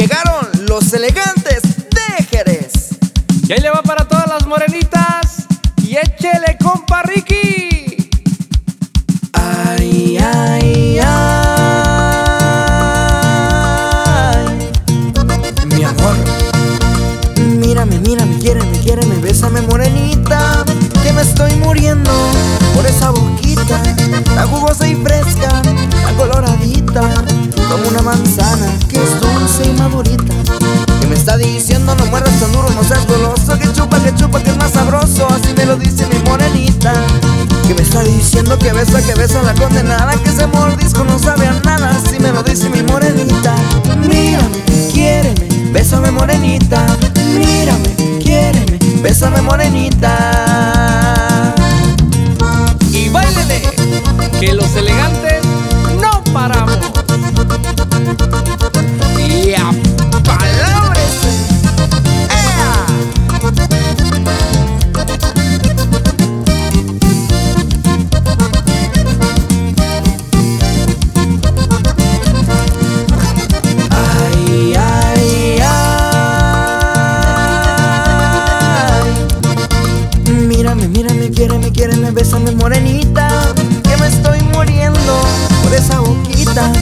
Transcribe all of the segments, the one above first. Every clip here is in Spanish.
llegaron los elegantes de Jerez. Y ahí le va para todas las morenitas. Y échele, compa Ricky. Ay, ay, ay. Mi amor, mírame, mírame, quiéreme, quiéreme, bésame, morenita. Que me estoy muriendo por esa boquita, tan jugosa y fresca, tan coloradita, como una manzana que es Que me está diciendo no muerdas tan duro, no seas goloso, que chupa, que chupa, que es más sabroso, así me lo dice mi morenita. Que me está diciendo que besa, que besa la condenada. Que ese mordisco no sabe a nada. Así me lo dice mi morenita. Mírame, quiéreme, bésame morenita. Mírame, quiéreme, bésame morenita bésame, morenita. Que me estoy muriendo por esa boquita,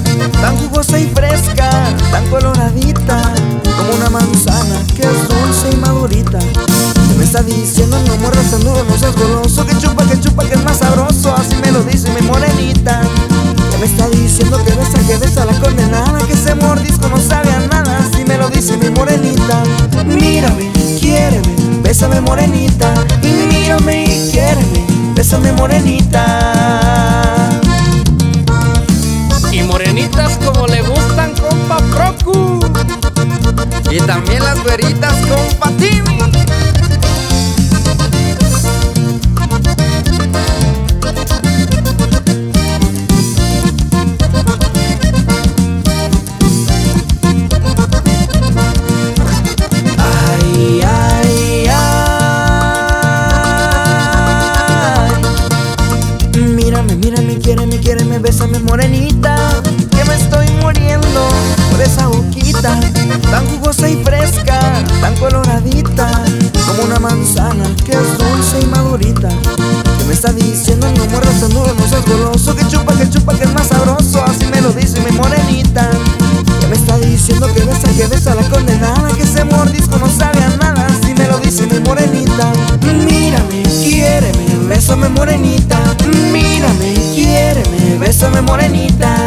tan jugosa y fresca, tan coloradita, como una manzana que es dulce y madurita. Que me está diciendo no muerdas tan duro, no seas goloso, que chupa, que chupa, que es más sabroso, así me lo dice mi morenita. Que me está diciendo que besa, que besa la condenada Que ese mordisco no sabe a nada Así me lo dice mi morenita Mírame, bésame morenita Y morenitas como le gustan, compa Procu. Y también las güeritas con Mírame, quiéreme, quiéreme, bésame, morenita. Que me estoy muriendo por esa boquita, tan jugosa y fresca, tan coloradita, como una manzana que es dulce y madurita. Que me está diciendo no muerdas tan duro, no seas goloso, que chupa, que chupa, que es más sabroso, así me lo dice mi morenita. Que me está diciendo que besa, que besa la condenada. Que ese mordisco no sabe a nada. Así me lo dice mi morenita. Mírame, quiéreme, bésame morenita bésame morenita